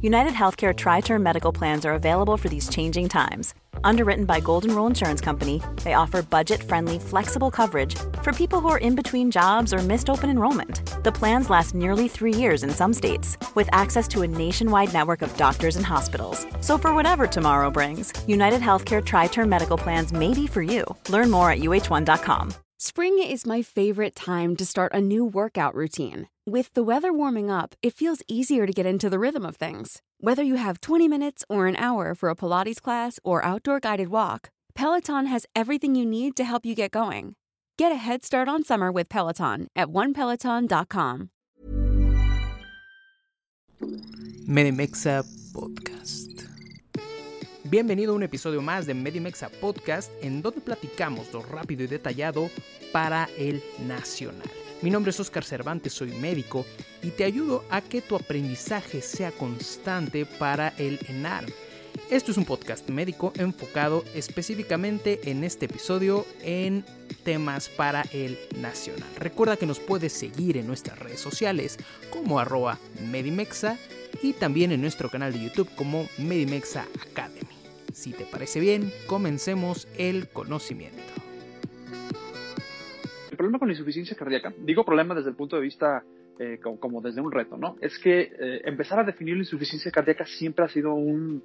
United Healthcare Tri Term Medical Plans are available for these changing times. Underwritten by Golden Rule Insurance Company, they offer budget friendly, flexible coverage for people who are in between jobs or missed open enrollment. The plans last nearly three years in some states, with access to a nationwide network of doctors and hospitals. So, for whatever tomorrow brings, United Healthcare Tri Term Medical Plans may be for you. Learn more at uh1.com. Spring is my favorite time to start a new workout routine. With the weather warming up, it feels easier to get into the rhythm of things. Whether you have 20 minutes or an hour for a Pilates class or outdoor guided walk, Peloton has everything you need to help you get going. Get a head start on summer with Peloton at onepeloton.com. Medimexa Podcast. Bienvenido a un episodio más de Medimexa Podcast, en donde platicamos lo rápido y detallado para el nacional. Mi nombre es Oscar Cervantes, soy médico y te ayudo a que tu aprendizaje sea constante para el ENAR. Esto es un podcast médico enfocado específicamente en este episodio en temas para el nacional. Recuerda que nos puedes seguir en nuestras redes sociales como arroba Medimexa y también en nuestro canal de YouTube como Medimexa Academy. Si te parece bien, comencemos el conocimiento. Problema con la insuficiencia cardíaca, digo problema desde el punto de vista eh, como, desde un reto, ¿no? Es que eh, empezar a definir la insuficiencia cardíaca siempre ha sido un,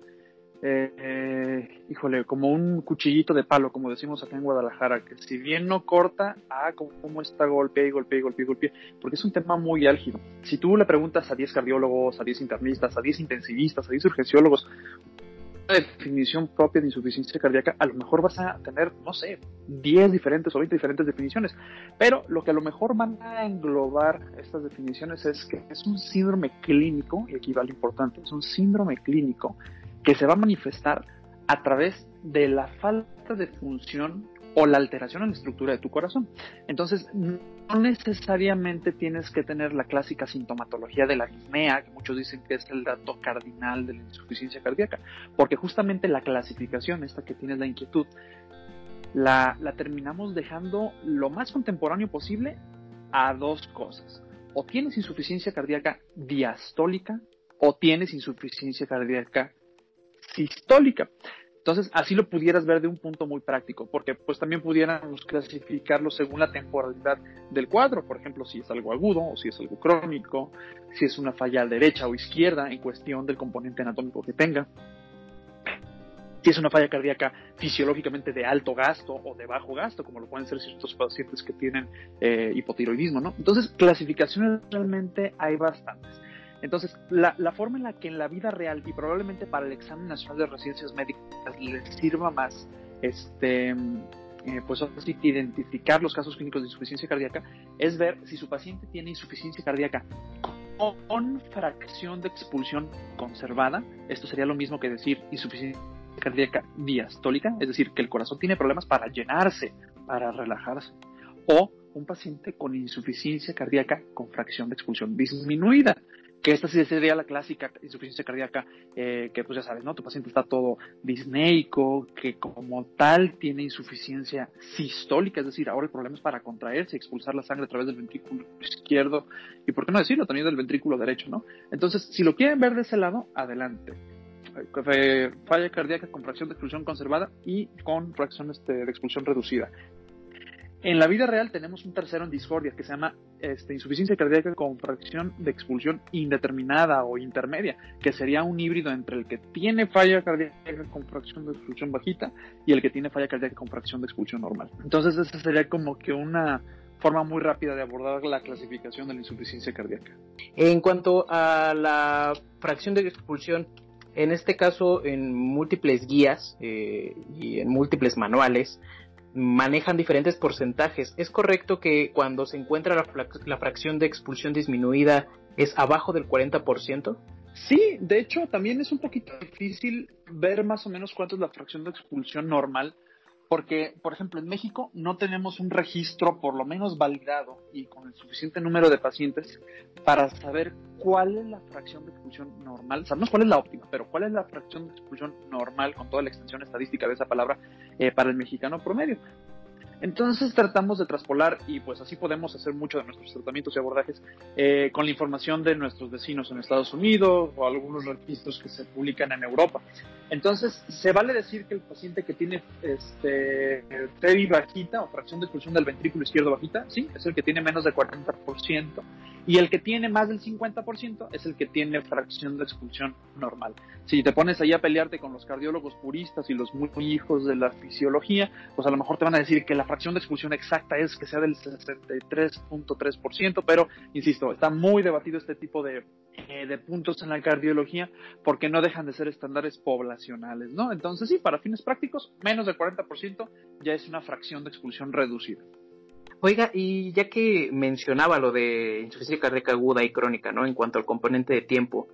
eh, híjole, como un cuchillito de palo, como decimos acá en Guadalajara, que si bien no corta, ah, como está golpea y golpea y golpea y golpea, porque es un tema muy álgido. Si tú le preguntas a 10 cardiólogos, a 10 internistas, a 10 intensivistas, a 10 urgenciólogos, definición propia de insuficiencia cardíaca, a lo mejor vas a tener, no sé, 10 diferentes o 20 diferentes definiciones. Pero lo que a lo mejor van a englobar estas definiciones es que es un síndrome clínico, y aquí va lo importante, es un síndrome clínico que se va a manifestar a través de la falta de función o la alteración en la estructura de tu corazón. Entonces, no necesariamente tienes que tener la clásica sintomatología de la disnea, que muchos dicen que es el dato cardinal de la insuficiencia cardíaca, porque justamente la clasificación, esta que tienes la inquietud, la, la terminamos dejando lo más contemporáneo posible a dos cosas. O tienes insuficiencia cardíaca diastólica o tienes insuficiencia cardíaca sistólica. Entonces, así lo pudieras ver de un punto muy práctico, porque pues también pudiéramos clasificarlo según la temporalidad del cuadro, por ejemplo, si es algo agudo o si es algo crónico, si es una falla derecha o izquierda en cuestión del componente anatómico que tenga, si es una falla cardíaca fisiológicamente de alto gasto o de bajo gasto, como lo pueden ser ciertos pacientes que tienen eh, hipotiroidismo, ¿no? Entonces, clasificaciones realmente hay bastantes. Entonces, la, forma en la que en la vida real y probablemente para el examen nacional de residencias médicas les sirva más, este, eh, pues identificar los casos clínicos de insuficiencia cardíaca, es ver si su paciente tiene insuficiencia cardíaca con fracción de expulsión conservada. Esto sería lo mismo que decir insuficiencia cardíaca diastólica, es decir, que el corazón tiene problemas para llenarse, para relajarse. O un paciente con insuficiencia cardíaca con fracción de expulsión disminuida que esta sí sería la clásica insuficiencia cardíaca, eh, que pues ya sabes, ¿no? Tu paciente está todo disneico, que como tal tiene insuficiencia sistólica, es decir, ahora el problema es para contraerse y expulsar la sangre a través del ventrículo izquierdo, y por qué no decirlo, también del ventrículo derecho, ¿no? Entonces, si lo quieren ver de ese lado, adelante. Eh, falla cardíaca con fracción de expulsión conservada y con fracción este, de expulsión reducida. En la vida real tenemos un tercero en discordia que se llama este, insuficiencia cardíaca con fracción de expulsión indeterminada o intermedia, que sería un híbrido entre el que tiene falla cardíaca con fracción de expulsión bajita y el que tiene falla cardíaca con fracción de expulsión normal. Entonces esa sería como que una forma muy rápida de abordar la clasificación de la insuficiencia cardíaca. En cuanto a la fracción de expulsión, en este caso en múltiples guías eh, y en múltiples manuales, manejan diferentes porcentajes. ¿Es correcto que cuando se encuentra la, fracción de expulsión disminuida es abajo del 40%? Sí, de hecho también es un poquito difícil ver más o menos cuánto es la fracción de expulsión normal, porque, por ejemplo, en México no tenemos un registro por lo menos validado y con el suficiente número de pacientes para saber cuál es la fracción de expulsión normal. Sabemos cuál es la óptima, pero cuál es la fracción de expulsión normal con toda la extensión estadística de esa palabra eh, para el mexicano promedio. Entonces tratamos de traspolar y pues así podemos hacer mucho de nuestros tratamientos y abordajes eh, con la información de nuestros vecinos en Estados Unidos o algunos registros que se publican en Europa. Entonces se vale decir que el paciente que tiene este bajita o fracción de expulsión del ventrículo izquierdo bajita, sí, es el que tiene menos de 40% y el que tiene más del 50% es el que tiene fracción de expulsión normal. Si te pones ahí a pelearte con los cardiólogos puristas y los muy hijos de la fisiología, pues a lo mejor te van a decir que la fracción de expulsión exacta es que sea del 63.3%, pero insisto, está muy debatido este tipo de, eh, de puntos en la cardiología porque no dejan de ser estándares poblacionales, ¿no? Entonces sí, para fines prácticos, menos del 40% ya es una fracción de expulsión reducida. Oiga, y ya que mencionaba lo de insuficiencia cardíaca aguda y crónica, ¿no? En cuanto al componente de tiempo,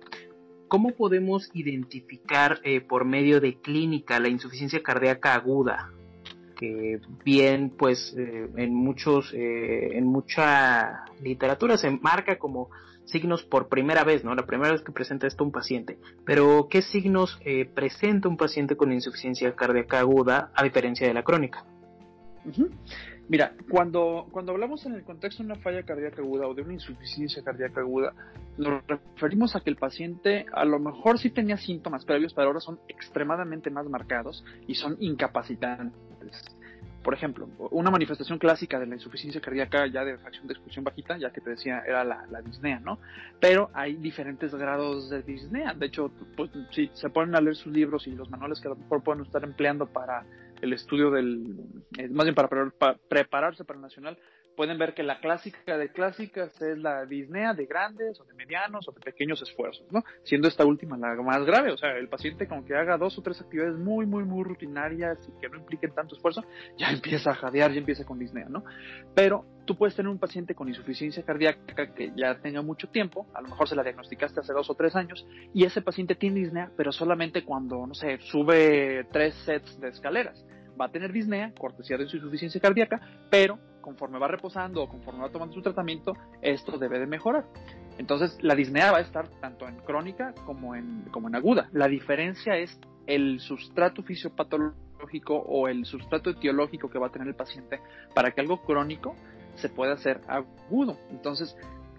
¿cómo podemos identificar eh, por medio de clínica la insuficiencia cardíaca aguda? Que bien, pues eh, en muchos, eh, en mucha literatura se marca como signos por primera vez, ¿no? La primera vez que presenta esto un paciente. Pero, ¿qué signos presenta un paciente con insuficiencia cardíaca aguda a diferencia de la crónica? Mira, cuando, cuando hablamos en el contexto de una falla cardíaca aguda o de una insuficiencia cardíaca aguda, nos referimos a que el paciente a lo mejor sí tenía síntomas previos, pero ahora son extremadamente más marcados y son incapacitantes. Por ejemplo, una manifestación clásica de la insuficiencia cardíaca ya de fracción de expulsión bajita, ya que te decía, era la, disnea, ¿no? Pero hay diferentes grados de disnea. De hecho, pues, si se ponen a leer sus libros y los manuales que a lo mejor pueden estar empleando para el estudio del, eh, más bien para, prepararse para el nacional, pueden ver que la clásica de clásicas es la disnea de grandes o de medianos o de pequeños esfuerzos, ¿no? Siendo esta última la más grave, o sea, el paciente con que haga dos o tres actividades muy, muy, muy rutinarias y que no impliquen tanto esfuerzo, ya empieza a jadear, ya empieza con disnea, ¿no? Pero tú puedes tener un paciente con insuficiencia cardíaca que ya tenga mucho tiempo, a lo mejor se la diagnosticaste hace dos o tres años, y ese paciente tiene disnea, pero solamente cuando, no sé, sube tres sets de escaleras va a tener disnea, cortesía de su insuficiencia cardíaca, pero conforme va reposando o conforme va tomando su tratamiento, esto debe de mejorar. Entonces, la disnea va a estar tanto en crónica como en, como en aguda. La diferencia es el sustrato fisiopatológico o el sustrato etiológico que va a tener el paciente para que algo crónico se pueda hacer agudo. Entonces,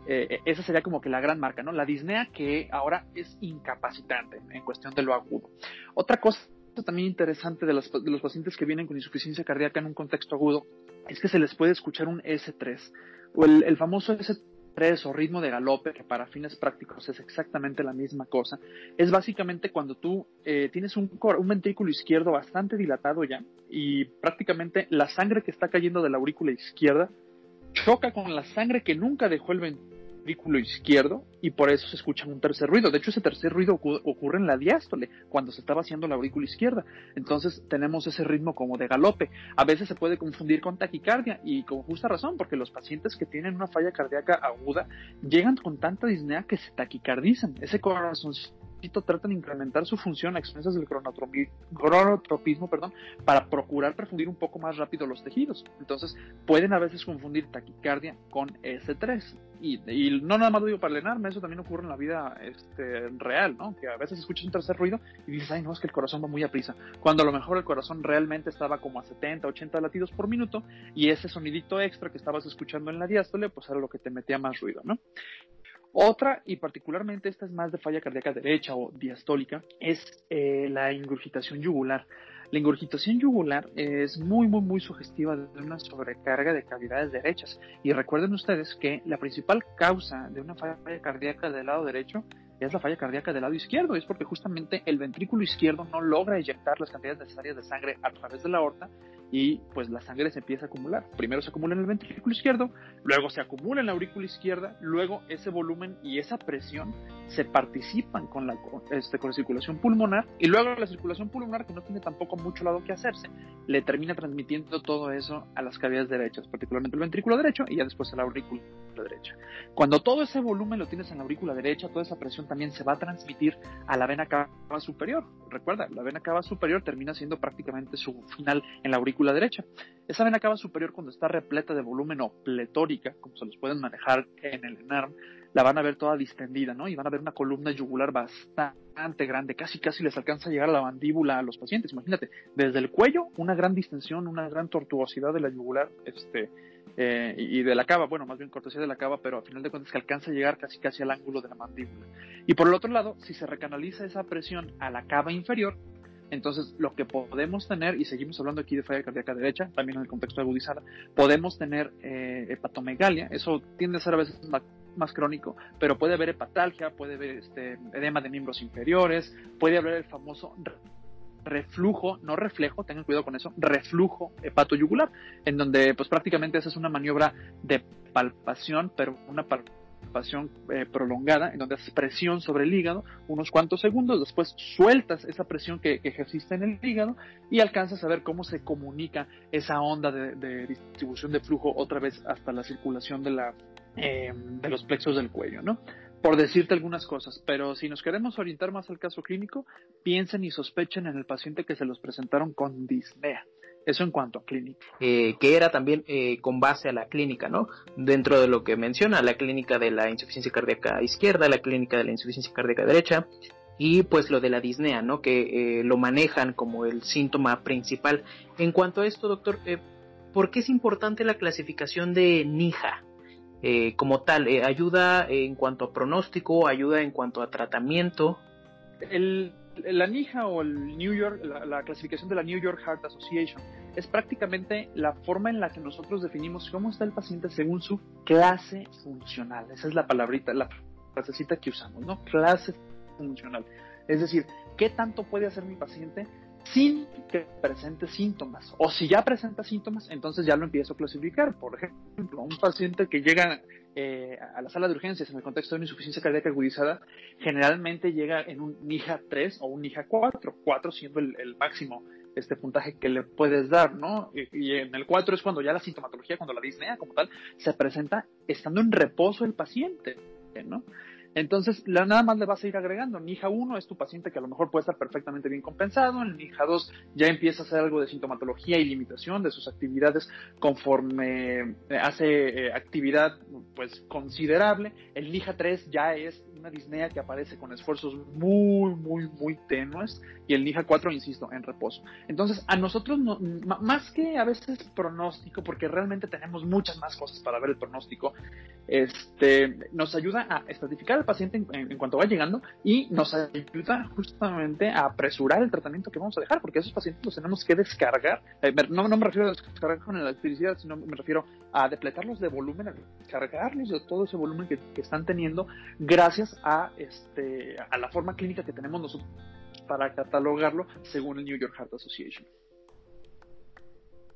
eh, esa sería como que la gran marca, ¿no? La disnea que ahora es incapacitante en cuestión de lo agudo. Otra cosa también interesante de los, de los pacientes que vienen con insuficiencia cardíaca en un contexto agudo es que se les puede escuchar un S3 o el, famoso S3 o ritmo de galope, que para fines prácticos es exactamente la misma cosa, es básicamente cuando tú eh, tienes un, un, ventrículo izquierdo bastante dilatado ya y prácticamente la sangre que está cayendo de la aurícula izquierda choca con la sangre que nunca dejó el ventrículo ventrículo izquierdo y por eso se escucha un tercer ruido. De hecho, ese tercer ruido ocurre en la diástole, cuando se está vaciando la aurícula izquierda. Entonces tenemos ese ritmo como de galope. A veces se puede confundir con taquicardia y con justa razón, porque los pacientes que tienen una falla cardíaca aguda llegan con tanta disnea que se taquicardizan. Ese corazón tratan de incrementar su función a expensas del cronotropismo perdón, para procurar perfundir un poco más rápido los tejidos. Entonces, pueden a veces confundir taquicardia con S3. Y, no nada más lo digo para lenarme, eso también ocurre en la vida este, real, ¿no? Que a veces escuchas un tercer ruido y dices, ay, no, es que el corazón va muy a prisa. Cuando a lo mejor el corazón realmente estaba como a 70, 80 latidos por minuto y ese sonidito extra que estabas escuchando en la diástole, pues era lo que te metía más ruido, ¿no? Otra, y particularmente esta es más de falla cardíaca derecha o diastólica, es eh, la ingurgitación yugular. La ingurgitación yugular es muy, muy, muy sugestiva de una sobrecarga de cavidades derechas. Y recuerden ustedes que la principal causa de una falla cardíaca del lado derecho es la falla cardíaca del lado izquierdo. Es porque justamente el ventrículo izquierdo no logra eyectar las cantidades necesarias de sangre a través de la aorta y pues la sangre se empieza a acumular. Primero se acumula en el ventrículo izquierdo, luego se acumula en la aurícula izquierda, luego ese volumen y esa presión se participan con la, este, con la circulación pulmonar y luego la circulación pulmonar, que no tiene tampoco mucho lado que hacerse, le termina transmitiendo todo eso a las cavidades derechas, particularmente el ventrículo derecho y ya después a la aurícula derecha. Cuando todo ese volumen lo tienes en la aurícula derecha, toda esa presión también se va a transmitir a la vena cava superior. Recuerda, la vena cava superior termina siendo prácticamente su final en la aurícula derecha. Esa vena cava superior cuando está repleta de volumen o pletórica, como se los pueden manejar en el ENARM, la van a ver toda distendida, ¿no? Y van a ver una columna yugular bastante grande, casi casi les alcanza a llegar a la mandíbula a los pacientes. Imagínate, desde el cuello, una gran distensión, una gran tortuosidad de la yugular, este, eh, y de la cava, bueno, más bien cortesía de la cava, pero a final de cuentas que alcanza a llegar casi casi al ángulo de la mandíbula. Y por el otro lado, si se recanaliza esa presión a la cava inferior, entonces, lo que podemos tener, y seguimos hablando aquí de falla cardíaca derecha, también en el contexto agudizada, podemos tener eh, hepatomegalia, eso tiende a ser a veces más, crónico, pero puede haber hepatalgia, puede haber este, edema de miembros inferiores, puede haber el famoso reflujo, no reflejo, tengan cuidado con eso, reflujo hepatoyugular, en donde pues prácticamente esa es una maniobra de palpación, pero una palpación pasión eh, prolongada, en donde haces presión sobre el hígado unos cuantos segundos, después sueltas esa presión que, ejerciste en el hígado y alcanzas a ver cómo se comunica esa onda de, distribución de flujo otra vez hasta la circulación de, la, eh, de los plexos del cuello, ¿no? Por decirte algunas cosas, pero si nos queremos orientar más al caso clínico, piensen y sospechen en el paciente que se los presentaron con disnea. Eso en cuanto a clínica. Eh, que era también eh, con base a la clínica, ¿no? Dentro de lo que menciona, la clínica de la insuficiencia cardíaca izquierda, la clínica de la insuficiencia cardíaca derecha, y pues lo de la disnea, ¿no? Que eh, lo manejan como el síntoma principal. En cuanto a esto, doctor, ¿por qué es importante la clasificación de NIJA? como tal, ¿ayuda en cuanto a pronóstico, ayuda en cuanto a tratamiento? El, la NIJA o el New York, la, clasificación de la New York Heart Association es prácticamente la forma en la que nosotros definimos cómo está el paciente según su clase funcional. Esa es la palabrita, la frasecita que usamos, ¿no? Clase funcional. Es decir, ¿qué tanto puede hacer mi paciente sin que presente síntomas? O si ya presenta síntomas, entonces ya lo empiezo a clasificar. Por ejemplo, un paciente que llega eh, a la sala de urgencias en el contexto de una insuficiencia cardíaca agudizada, generalmente llega en un NIJA 3 o un NIJA 4, 4 siendo el, máximo este puntaje que le puedes dar, ¿no? Y, en el 4 es cuando ya la sintomatología, cuando la disnea como tal, se presenta estando en reposo el paciente, ¿no? Entonces, la, nada más le vas a ir agregando. NIJA 1 es tu paciente que a lo mejor puede estar perfectamente bien compensado. En NIJA 2 ya empieza a hacer algo de sintomatología y limitación de sus actividades conforme eh, hace eh, actividad pues considerable. El NIJA 3 ya es una disnea que aparece con esfuerzos muy, muy, muy tenues. Y el NIJA 4, insisto, en reposo. Entonces, a nosotros, no, más que a veces pronóstico, porque realmente tenemos muchas más cosas para ver el pronóstico, este, nos ayuda a estratificar al paciente en, cuanto va llegando y nos ayuda justamente a apresurar el tratamiento que vamos a dejar, porque esos pacientes los tenemos que descargar. Eh, no, me refiero a descargar con electricidad, sino me refiero a depletarlos de volumen, a descargarlos de todo ese volumen que, están teniendo gracias a, este, a la forma clínica que tenemos nosotros para catalogarlo según el New York Heart Association.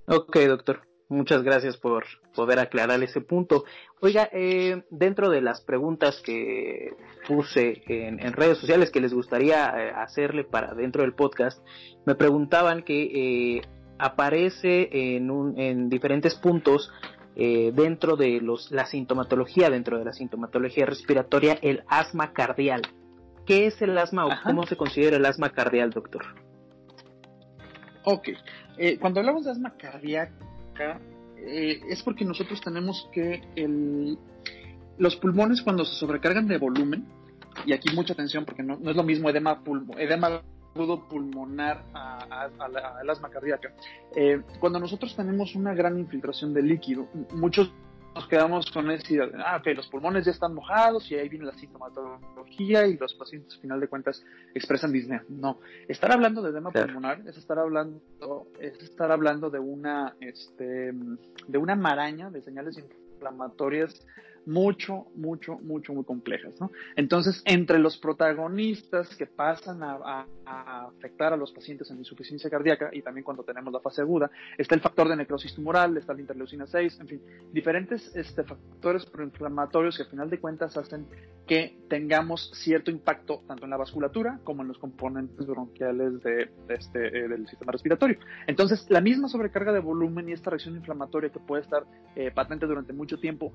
Ok, doctor. Muchas gracias por poder aclarar ese punto. Oiga, eh, dentro de las preguntas que puse en, redes sociales que les gustaría eh, hacerle para dentro del podcast, me preguntaban que eh, aparece en, un, en diferentes puntos dentro de los, la sintomatología, dentro de la sintomatología respiratoria, el asma cardial. ¿Qué es el asma o cómo se considera el asma cardial, doctor? Ok, cuando hablamos de asma eh, es porque nosotros tenemos que el, los pulmones cuando se sobrecargan de volumen, y aquí mucha atención porque no, es lo mismo edema, pulmo, edema pulmonar a, al asma cardíaca. Eh, cuando nosotros tenemos una gran infiltración de líquido, muchos nos quedamos con esa idea de, ah, ok, los pulmones ya están mojados y ahí viene la sintomatología y los pacientes, al final de cuentas, expresan disnea. No, estar hablando de edema pulmonar es estar hablando, es estar hablando de una, este, de una maraña de señales inflamatorias mucho, mucho, mucho, muy complejas, ¿no? Entonces, entre los protagonistas que pasan a, afectar a los pacientes en insuficiencia cardíaca y también cuando tenemos la fase aguda, está el factor de necrosis tumoral, está la interleucina 6, en fin, diferentes este, factores proinflamatorios que al final de cuentas hacen que tengamos cierto impacto tanto en la vasculatura como en los componentes bronquiales este, eh, del sistema respiratorio. Entonces, la misma sobrecarga de volumen y esta reacción inflamatoria que puede estar eh, patente durante mucho tiempo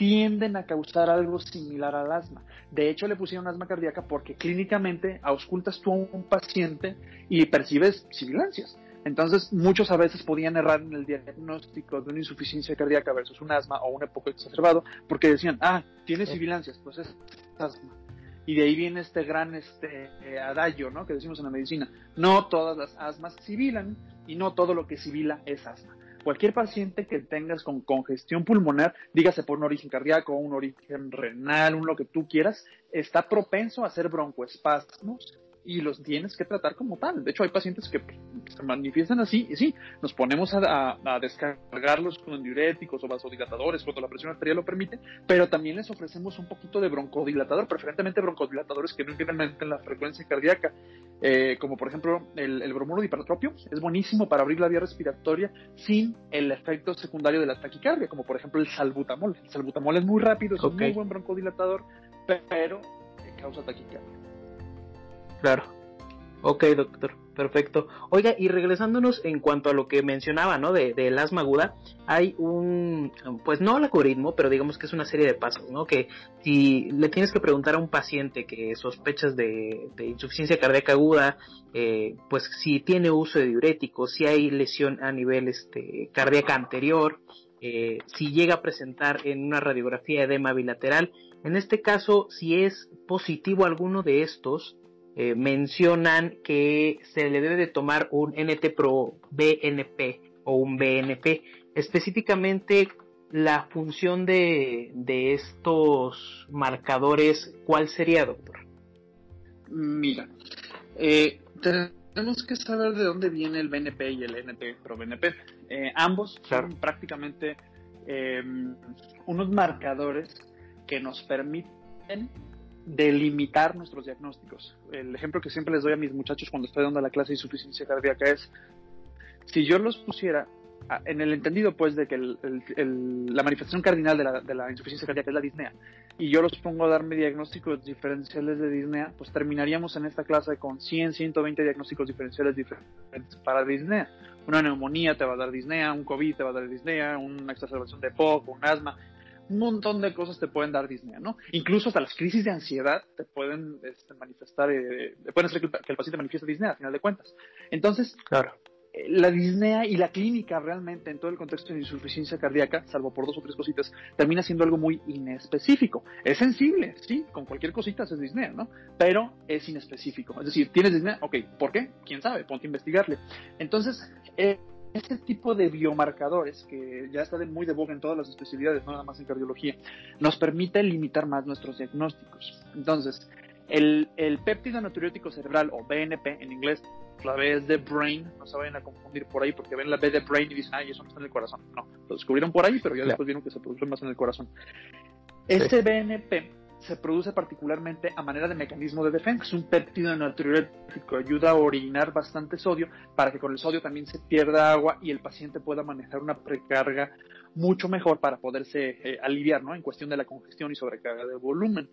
tienden a causar algo similar al asma. De hecho, le pusieron asma cardíaca porque clínicamente auscultas tú a un paciente y percibes sibilancias. Entonces, muchos a veces podían errar en el diagnóstico de una insuficiencia cardíaca versus un asma o un época exacerbado porque decían, ah, tiene sibilancias, pues es asma. Y de ahí viene este gran este, eh, adagio ¿no? que decimos en la medicina. No todas las asmas sibilan y no todo lo que sibila es asma cualquier paciente que tengas con congestión pulmonar, dígase por un origen cardíaco, un origen renal, un lo que tú quieras, está propenso a hacer broncoespasmos y los tienes que tratar como tal. De hecho, hay pacientes que se manifiestan así y sí, nos ponemos a, descargarlos con diuréticos o vasodilatadores cuando la presión arterial lo permite, pero también les ofrecemos un poquito de broncodilatador, preferentemente broncodilatadores que no incrementen la frecuencia cardíaca, eh, como por ejemplo el, el bromuro de hipertropio, es buenísimo para abrir la vía respiratoria sin el efecto secundario de la taquicardia, como por ejemplo el salbutamol. El salbutamol es muy rápido, es un muy buen broncodilatador, pero causa taquicardia. Claro. Ok, doctor. Perfecto. Oiga, y regresándonos en cuanto a lo que mencionaba, ¿no? De, del asma aguda, hay un, pues no algoritmo, pero digamos que es una serie de pasos, ¿no? Que si le tienes que preguntar a un paciente que sospechas de, insuficiencia cardíaca aguda, eh, pues si tiene uso de diuréticos, si hay lesión a nivel este, cardíaca anterior, eh, si llega a presentar en una radiografía edema bilateral, en este caso, si es positivo alguno de estos, eh, mencionan que se le debe de tomar un NT Pro BNP o un BNP. Específicamente, la función de, estos marcadores, ¿cuál sería, doctor? Mira, eh, tenemos que saber de dónde viene el BNP y el NT Pro BNP. Eh, ambos son prácticamente unos marcadores que nos permiten delimitar nuestros diagnósticos. El ejemplo que siempre les doy a mis muchachos cuando estoy dando la clase de insuficiencia cardíaca es, si yo los pusiera en el entendido pues de que la manifestación cardinal de la, de la, insuficiencia cardíaca es la disnea y yo los pongo a darme diagnósticos diferenciales de disnea, pues terminaríamos en esta clase con 100, 120 diagnósticos diferenciales diferentes para disnea. Una neumonía te va a dar disnea, un COVID te va a dar disnea, una exacerbación de POC, un asma, un montón de cosas te pueden dar disnea, ¿no? Incluso hasta las crisis de ansiedad te pueden este, manifestar, eh, pueden hacer que el, paciente manifieste disnea, a final de cuentas. Entonces, claro. Eh, la disnea y la clínica realmente en todo el contexto de insuficiencia cardíaca, salvo por dos o tres cositas, termina siendo algo muy inespecífico. Es sensible, sí, con cualquier cosita es disnea, ¿no? Pero es inespecífico. Es decir, ¿tienes disnea? Ok, ¿por qué? ¿Quién sabe? Ponte a investigarle. Entonces, eh, este tipo de biomarcadores, que ya está de muy de boga en todas las especialidades, no nada más en cardiología, nos permite limitar más nuestros diagnósticos. Entonces, el, el péptido natriurético cerebral, o BNP en inglés, la B es de brain, no se vayan a confundir por ahí porque ven la B de brain y dicen, ay, eso no está en el corazón. No, lo descubrieron por ahí, pero ya después vieron que se produce más en el corazón. Este BNP se produce particularmente a manera de mecanismo de defensa. Es un péptido natriurético, ayuda a orinar bastante sodio para que con el sodio también se pierda agua y el paciente pueda manejar una precarga mucho mejor para poderse eh, aliviar ¿no? en cuestión de la congestión y sobrecarga de volumen.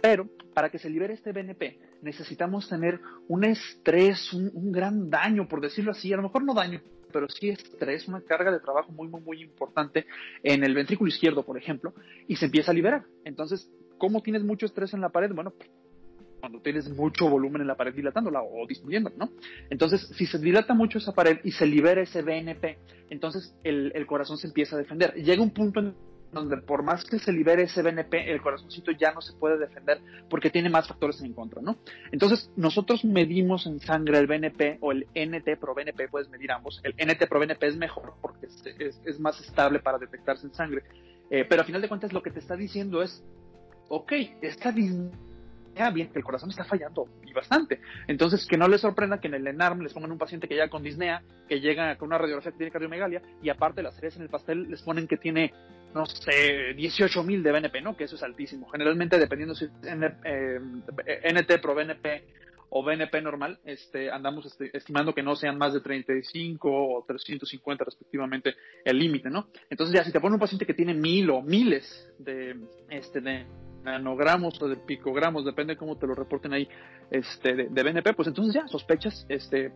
Pero para que se libere este BNP necesitamos tener un estrés, un, un gran daño, por decirlo así, a lo mejor no daño, pero sí estrés, una carga de trabajo muy, muy, muy importante en el ventrículo izquierdo, por ejemplo, y se empieza a liberar. Entonces, ¿Cómo tienes mucho estrés en la pared? Bueno, cuando tienes mucho volumen en la pared dilatándola o disminuyéndola, ¿no? Entonces, si se dilata mucho esa pared y se libera ese BNP, entonces el, corazón se empieza a defender. Llega un punto en donde por más que se libere ese BNP, el corazoncito ya no se puede defender porque tiene más factores en contra, ¿no? Entonces, nosotros medimos en sangre el BNP o el NT pro BNP, puedes medir ambos. El NT pro BNP es mejor porque es, más estable para detectarse en sangre. Eh, pero a final de cuentas lo que te está diciendo es ok, disnea bien que el corazón está fallando y bastante. Entonces, que no les sorprenda que en el ENARM les pongan un paciente que llega con disnea, que llega con una radiografía que tiene cardiomegalia, y aparte las series en el pastel les ponen que tiene, no sé, 18 mil de BNP, ¿no? Que eso es altísimo. Generalmente, dependiendo si es eh, NT pro BNP o BNP normal, este, andamos este, estimando que no sean más de 35 o 350 respectivamente el límite, ¿no? Entonces ya si te pone un paciente que tiene mil o miles de, este, de nanogramos o de picogramos, depende de cómo te lo reporten ahí, este, de, de BNP, pues entonces ya sospechas, este,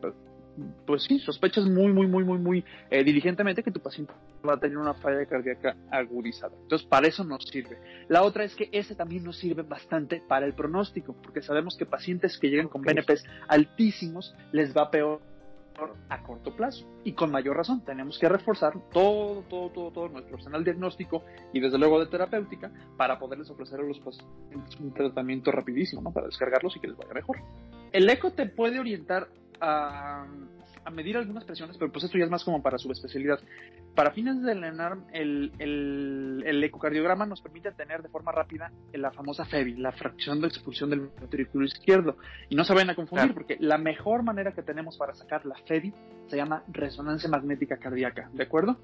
pues sí, sospechas muy, muy, muy, muy, muy eh, diligentemente que tu paciente va a tener una falla cardíaca agudizada. Entonces, para eso nos sirve. La otra es que ese también nos sirve bastante para el pronóstico, porque sabemos que pacientes que llegan con BNPs altísimos les va peor a corto plazo. Y con mayor razón, tenemos que reforzar todo, todo, todo, todo nuestro arsenal diagnóstico y desde luego de terapéutica para poderles ofrecer a los pacientes un tratamiento rapidísimo, ¿no? Para descargarlos y que les vaya mejor. El eco te puede orientar a, medir algunas presiones, pero pues esto ya es más como para su especialidad. Para fines del ENARM, el, el, ecocardiograma nos permite tener de forma rápida la famosa FEBI, la fracción de expulsión del ventrículo izquierdo. Y no se vayan a confundir, porque la mejor manera que tenemos para sacar la FEBI se llama resonancia magnética cardíaca, ¿de acuerdo?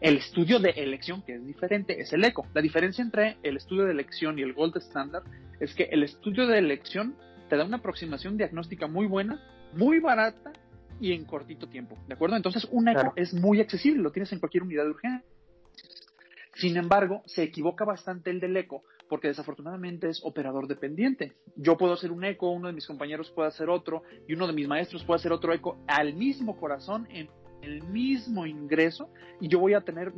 El estudio de elección, que es diferente, es el eco. La diferencia entre el estudio de elección y el gold standard es que el estudio de elección te da una aproximación diagnóstica muy buena, muy barata y en cortito tiempo, ¿de acuerdo? Entonces un eco es muy accesible, lo tienes en cualquier unidad de urgencia. Sin embargo, se equivoca bastante el del eco porque desafortunadamente es operador dependiente. Yo puedo hacer un eco, uno de mis compañeros puede hacer otro y uno de mis maestros puede hacer otro eco al mismo corazón en el mismo ingreso y yo voy a tener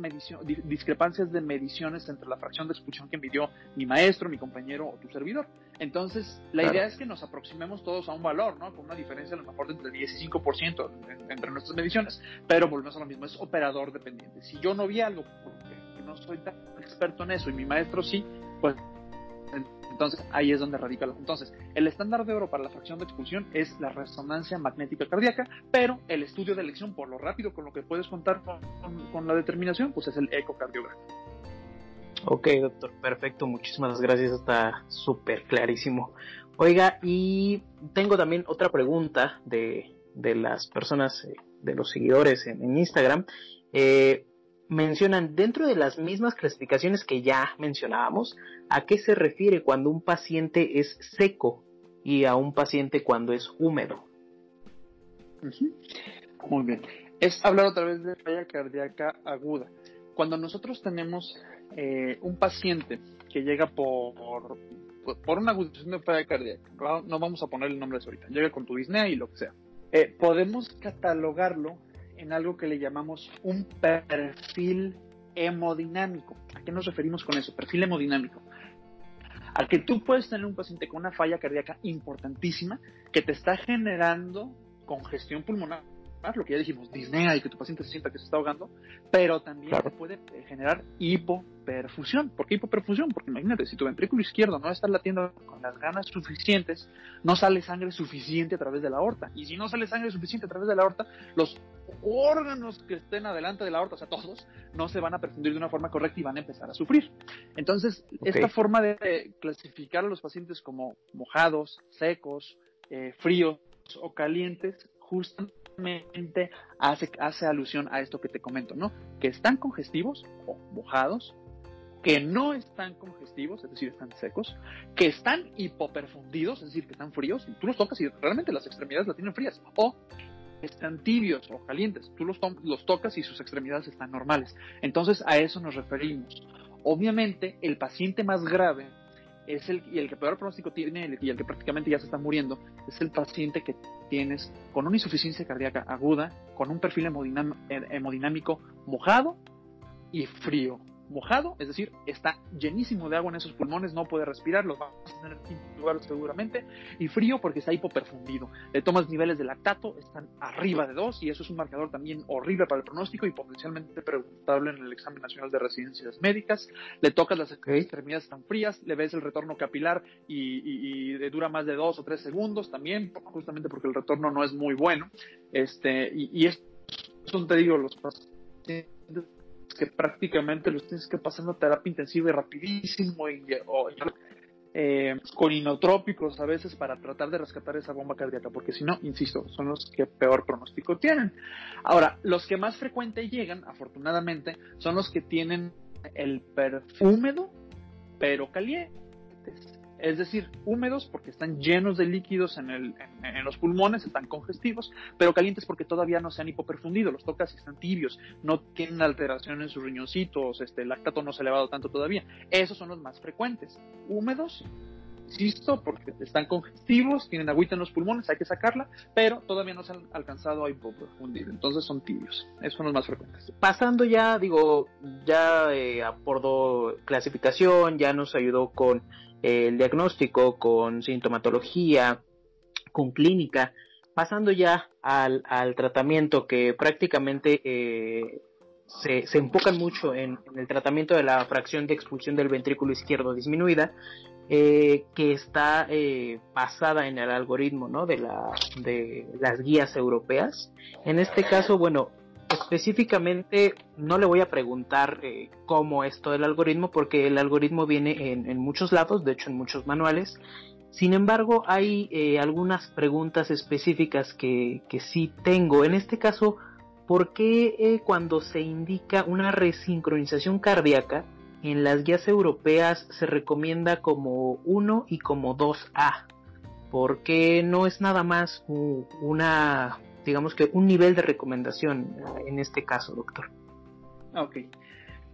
discrepancias de mediciones entre la fracción de expulsión que midió mi maestro, mi compañero o tu servidor. Entonces, la idea es que nos aproximemos todos a un valor, ¿no? Con una diferencia a lo mejor de entre 10 y 5% entre nuestras mediciones, pero volvemos a lo mismo, es operador dependiente. Si yo no vi algo porque no soy tan experto en eso y mi maestro sí, pues entonces, ahí es donde radica. Entonces, el estándar de oro para la fracción de expulsión es la resonancia magnética cardíaca, pero el estudio de elección, por lo rápido con lo que puedes contar con, la determinación, pues es el ecocardiograma. Ok, doctor, perfecto, muchísimas gracias, está súper clarísimo. Oiga, y tengo también otra pregunta de, las personas, eh, de los seguidores en, en Instagram. Eh, mencionan dentro de las mismas clasificaciones que ya mencionábamos, a qué se refiere cuando un paciente es seco y a un paciente cuando es húmedo. Muy bien. Es hablar otra vez de falla cardíaca aguda. Cuando nosotros tenemos eh, un paciente que llega por, por una agudización de falla cardíaca, no vamos a poner el nombre de ahorita, llega con tu disnea y lo que sea, eh, podemos catalogarlo en algo que le llamamos un perfil hemodinámico. ¿A qué nos referimos con eso? Perfil hemodinámico. A que tú puedes tener un paciente con una falla cardíaca importantísima que te está generando congestión pulmonar lo que ya dijimos, disnea y que tu paciente se sienta que se está ahogando, pero también puede eh, generar hipoperfusión. ¿Por qué hipoperfusión? Porque imagínate, si tu ventrículo izquierdo no está latiendo con las ganas suficientes, no sale sangre suficiente a través de la aorta. Y si no sale sangre suficiente a través de la aorta, los órganos que estén adelante de la aorta, o sea, todos, no se van a perfundir de una forma correcta y van a empezar a sufrir. Entonces, esta forma de clasificar a los pacientes como mojados, secos, eh, fríos o calientes, justamente hace, hace alusión a esto que te comento, ¿no? Que están congestivos o mojados, que no están congestivos, es decir, están secos, que están hipoperfundidos, es decir, que están fríos, y tú los tocas y realmente las extremidades las tienen frías, o están tibios o calientes, tú los, los tocas y sus extremidades están normales. Entonces a eso nos referimos. Obviamente, el paciente más grave es el, y el que peor pronóstico tiene y el que prácticamente ya se está muriendo, es el paciente que tienes con una insuficiencia cardíaca aguda, con un perfil hemodinámico mojado y frío mojado, es decir, está llenísimo de agua en esos pulmones, no puede respirar, lo vamos a tener en lugar seguramente, y frío porque está hipoperfundido. Le tomas niveles de lactato, están arriba de 2 y eso es un marcador también horrible para el pronóstico y potencialmente preguntable en el examen nacional de residencias médicas. Le tocas las extremidades tan frías, le ves el retorno capilar y, dura más de 2 o 3 segundos también, justamente porque el retorno no es muy bueno. Este, y, y esto, te digo, los pacientes que prácticamente los tienes que pasar una terapia intensiva y rapidísimo y, eh, con inotrópicos a veces para tratar de rescatar esa bomba cardíaca, porque si no, insisto, son los que peor pronóstico tienen. Ahora, los que más frecuente llegan, afortunadamente, son los que tienen el perfil húmedo, pero calientes. Es decir, húmedos porque están llenos de líquidos en, el, en, los pulmones, están congestivos, pero calientes porque todavía no se han hipoperfundido, los tocas y están tibios, no tienen alteración en sus riñoncitos, este, el lactato no se ha elevado tanto todavía. Esos son los más frecuentes. Húmedos, insisto, porque están congestivos, tienen agüita en los pulmones, hay que sacarla, pero todavía no se han alcanzado a hipoperfundir, entonces son tibios. Esos son los más frecuentes. Pasando ya, digo, ya eh, abordó clasificación, ya nos ayudó con el diagnóstico, con sintomatología, con clínica, pasando ya al, al tratamiento que prácticamente eh, se, se, enfocan mucho en, el tratamiento de la fracción de expulsión del ventrículo izquierdo disminuida, eh, que está eh, basada en el algoritmo ¿no? de, la, de las guías europeas. En este caso, bueno, específicamente no le voy a preguntar eh, cómo es todo el algoritmo, porque el algoritmo viene en, en, muchos lados, de hecho en muchos manuales. Sin embargo, hay eh, algunas preguntas específicas que, que sí tengo. En este caso, ¿por qué eh, cuando se indica una resincronización cardíaca, en las guías europeas se recomienda como 1 y como 2A? ¿Por qué no es nada más una, digamos que un nivel de recomendación en este caso, doctor? Ok.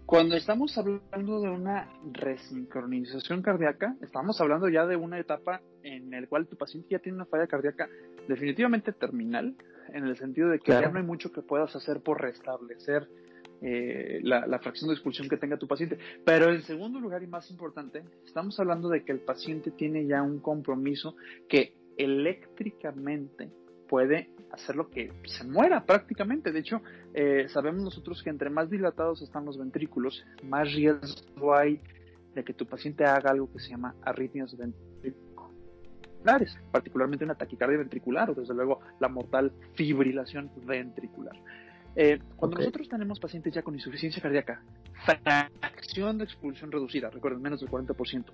Cuando estamos hablando de una resincronización cardíaca, estamos hablando ya de una etapa en la cual tu paciente ya tiene una falla cardíaca definitivamente terminal, en el sentido de que claro. ya no hay mucho que puedas hacer por restablecer eh, la, la, fracción de expulsión que tenga tu paciente. Pero en segundo lugar y más importante, estamos hablando de que el paciente tiene ya un compromiso que eléctricamente puede hacer lo que se muera prácticamente. De hecho, eh, sabemos nosotros que entre más dilatados están los ventrículos, más riesgo hay de que tu paciente haga algo que se llama arritmias ventriculares, particularmente una taquicardia ventricular o desde luego la mortal fibrilación ventricular. Eh, cuando okay. nosotros tenemos pacientes ya con insuficiencia cardíaca, fracción de expulsión reducida, recuerden, menos del 40%,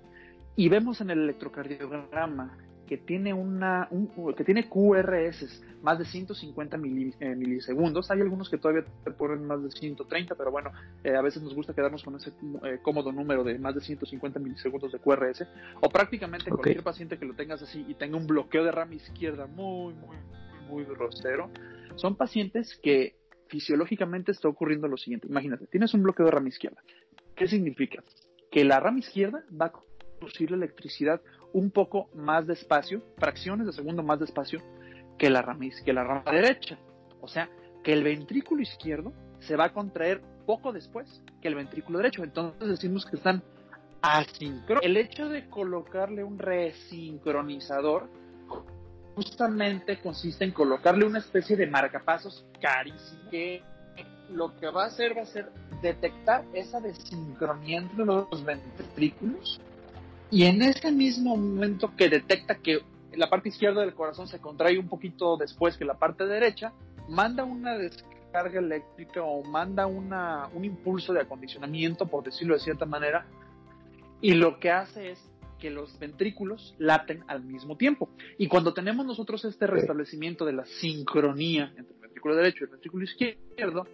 y vemos en el electrocardiograma que tiene una un, que tiene QRS más de 150 mili, eh, milisegundos. Hay algunos que todavía te ponen más de 130, pero bueno, eh, a veces nos gusta quedarnos con ese eh, cómodo número de más de 150 milisegundos de QRS. O prácticamente okay. cualquier paciente que lo tengas así y tenga un bloqueo de rama izquierda muy, muy, muy grosero, son pacientes que fisiológicamente está ocurriendo lo siguiente. Imagínate, tienes un bloqueo de rama izquierda. ¿Qué significa? Que la rama izquierda va a producir la electricidad un poco más despacio, fracciones de segundo más despacio que la rama, que la rama derecha. O sea, que el ventrículo izquierdo se va a contraer poco después que el ventrículo derecho. Entonces decimos que están asíncronos. El hecho de colocarle un resincronizador justamente consiste en colocarle una especie de marcapasos carísimo que lo que va a hacer va a ser detectar esa desincronía entre los ventrículos y en ese mismo momento que detecta que la parte izquierda del corazón se contrae un poquito después que la parte derecha, manda una descarga eléctrica o manda una, un impulso de acondicionamiento, por decirlo de cierta manera, y lo que hace es que los ventrículos laten al mismo tiempo. Y cuando tenemos nosotros este restablecimiento de la sincronía entre el ventrículo derecho y el ventrículo izquierdo,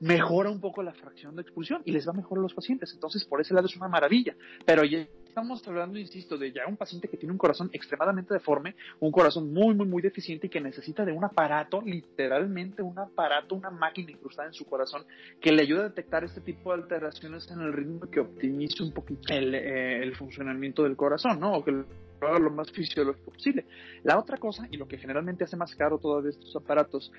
mejora un poco la fracción de expulsión y les va mejor a los pacientes. Entonces, por ese lado es una maravilla. Pero ya estamos hablando, insisto, de ya un paciente que tiene un corazón extremadamente deforme, un corazón muy, muy, muy deficiente y que necesita de un aparato, literalmente un aparato, una máquina incrustada en su corazón que le ayude a detectar este tipo de alteraciones en el ritmo que optimice un poquito el, eh, el funcionamiento del corazón, ¿no? O que lo haga lo más fisiológico posible. La otra cosa, y lo que generalmente hace más caro todos estos aparatos,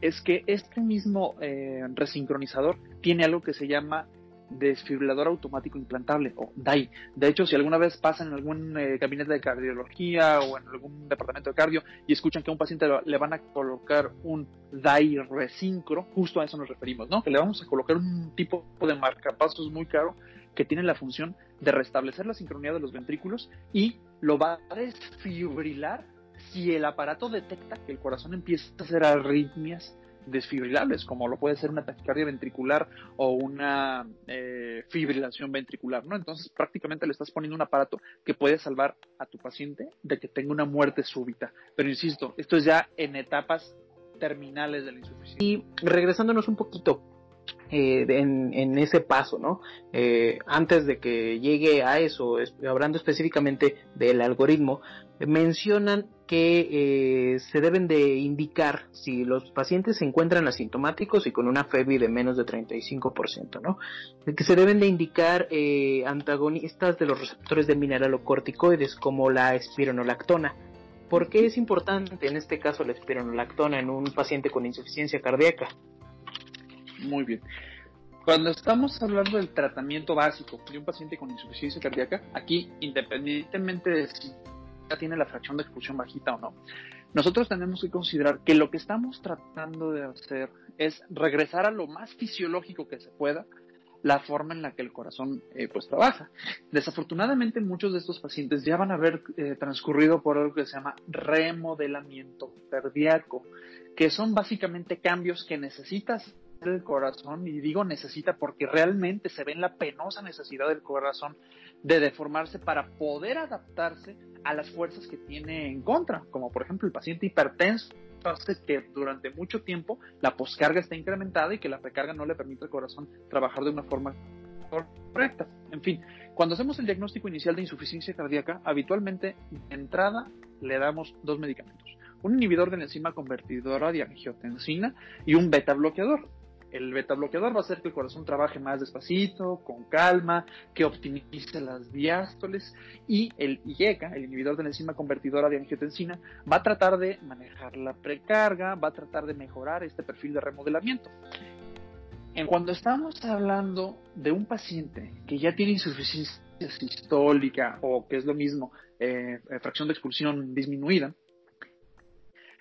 es que este mismo eh, resincronizador tiene algo que se llama desfibrilador automático implantable o DAI. De hecho, si alguna vez pasan en algún eh, gabinete de cardiología o en algún departamento de cardio y escuchan que a un paciente le van a colocar un DAI resincro, justo a eso nos referimos, ¿no? Que le vamos a colocar un tipo de marcapasos muy caro que tiene la función de restablecer la sincronía de los ventrículos y lo va a desfibrilar si el aparato detecta que el corazón empieza a hacer arritmias desfibrilables, como lo puede ser una taquicardia ventricular o una eh, fibrilación ventricular, ¿no? Entonces prácticamente le estás poniendo un aparato que puede salvar a tu paciente de que tenga una muerte súbita. Pero insisto, esto es ya en etapas terminales de la insuficiencia. Y regresándonos un poquito, eh, en, ese paso, ¿no? Eh, antes de que llegue a eso, hablando específicamente del algoritmo, mencionan que eh, se deben de indicar si los pacientes se encuentran asintomáticos y con una FEBI de menos de 35%, ¿no? Que se deben de indicar antagonistas de los receptores de mineralocorticoides como la espironolactona. ¿Por qué es importante en este caso la espironolactona en un paciente con insuficiencia cardíaca? Muy bien. Cuando estamos hablando del tratamiento básico de un paciente con insuficiencia cardíaca, aquí, independientemente de si tiene la fracción de expulsión bajita o no, nosotros tenemos que considerar que lo que estamos tratando de hacer es regresar a lo más fisiológico que se pueda la forma en la que el corazón eh, pues trabaja. Desafortunadamente muchos de estos pacientes ya van a haber eh, transcurrido por algo que se llama remodelamiento cardíaco, que son básicamente cambios que necesitas el corazón, y digo necesita porque realmente se ve en la penosa necesidad del corazón de deformarse para poder adaptarse a las fuerzas que tiene en contra, como por ejemplo el paciente hipertenso hace que durante mucho tiempo la poscarga está incrementada y que la precarga no le permite al corazón trabajar de una forma correcta. En fin, cuando hacemos el diagnóstico inicial de insuficiencia cardíaca, habitualmente de entrada le damos dos medicamentos, un inhibidor de la enzima convertidora de angiotensina y un beta bloqueador. El beta bloqueador va a hacer que el corazón trabaje más despacito, con calma, que optimice las diástoles y el IECA, el inhibidor de la enzima convertidora de angiotensina, va a tratar de manejar la precarga, va a tratar de mejorar este perfil de remodelamiento. En cuando estamos hablando de un paciente que ya tiene insuficiencia sistólica o que es lo mismo, eh, eh, fracción de expulsión disminuida,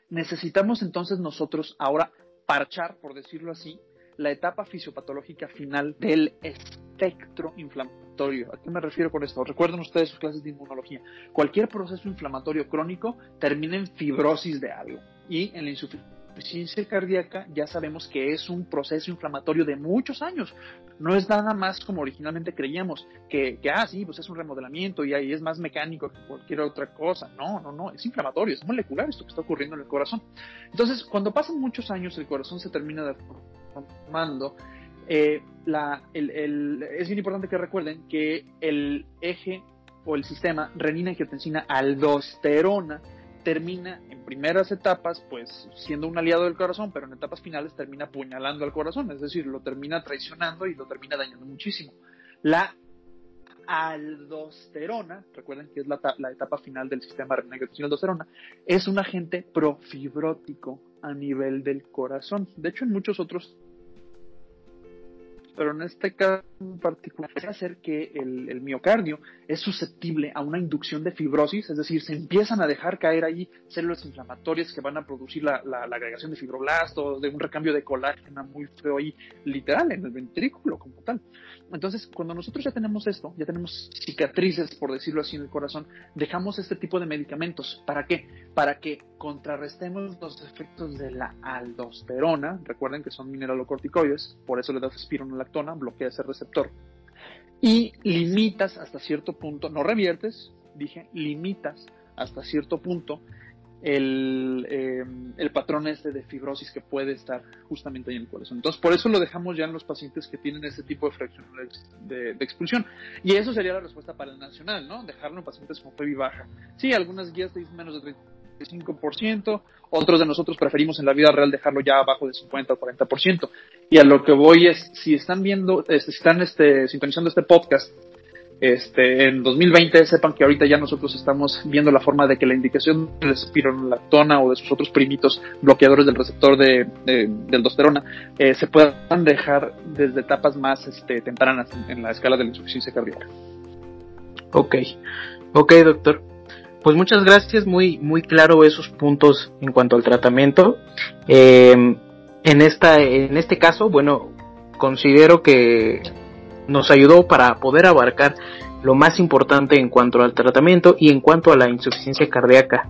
necesitamos entonces nosotros ahora parchar, por decirlo así, la etapa fisiopatológica final del espectro inflamatorio. ¿A qué me refiero con esto? Recuerden ustedes sus clases de inmunología. Cualquier proceso inflamatorio crónico termina en fibrosis de algo. Y en la insuficiencia cardíaca ya sabemos que es un proceso inflamatorio de muchos años. No es nada más como originalmente creíamos, que, ah, sí, pues es un remodelamiento y ahí es más mecánico que cualquier otra cosa. No, no, no, es inflamatorio, es molecular esto que está ocurriendo en el corazón. Entonces, cuando pasan muchos años, el corazón se termina de mando, eh, es bien importante que recuerden que el eje o el sistema renina-angiotensina-aldosterona termina en primeras etapas, pues siendo un aliado del corazón, pero en etapas finales termina apuñalando al corazón, es decir, lo termina traicionando y lo termina dañando muchísimo. La aldosterona, recuerden que es la, la etapa final del sistema renina-angiotensina-aldosterona, es un agente profibrótico a nivel del corazón. De hecho, en muchos otros pero en este caso en particular puede hacer que el, miocardio es susceptible a una inducción de fibrosis, es decir, se empiezan a dejar caer ahí células inflamatorias que van a producir la, agregación de fibroblastos, de un recambio de colágeno muy feo ahí, literal, en el ventrículo como tal. Entonces, cuando nosotros ya tenemos esto, ya tenemos cicatrices, por decirlo así, en el corazón, dejamos este tipo de medicamentos. ¿Para qué? Para que contrarrestemos los efectos de la aldosterona. Recuerden que son mineralocorticoides, por eso le das bloquea ese receptor. Y limitas hasta cierto punto, no reviertes, dije, limitas hasta cierto punto el, eh, el, patrón este de fibrosis que puede estar justamente ahí en el corazón. Entonces, por eso lo dejamos ya en los pacientes que tienen ese tipo de fracción de, expulsión. Y eso sería la respuesta para el nacional, ¿no? Dejarlo en pacientes con FEBI baja. Sí, algunas guías te dicen menos de 35%, otros de nosotros preferimos en la vida real dejarlo ya abajo de 50 o 40%. Y a lo que voy es, si están viendo, si están este, sintonizando este podcast este, en 2020 sepan que ahorita ya nosotros estamos viendo la forma de que la indicación de espironolactona o de sus otros primitos bloqueadores del receptor de, de, aldosterona eh, se puedan dejar desde etapas más este, tempranas en, la escala de la insuficiencia cardíaca. Ok, ok doctor. Pues muchas gracias, muy, muy claro esos puntos en cuanto al tratamiento. Eh, en, esta, en este caso, bueno, considero que nos ayudó para poder abarcar lo más importante en cuanto al tratamiento y en cuanto a la insuficiencia cardíaca.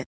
it.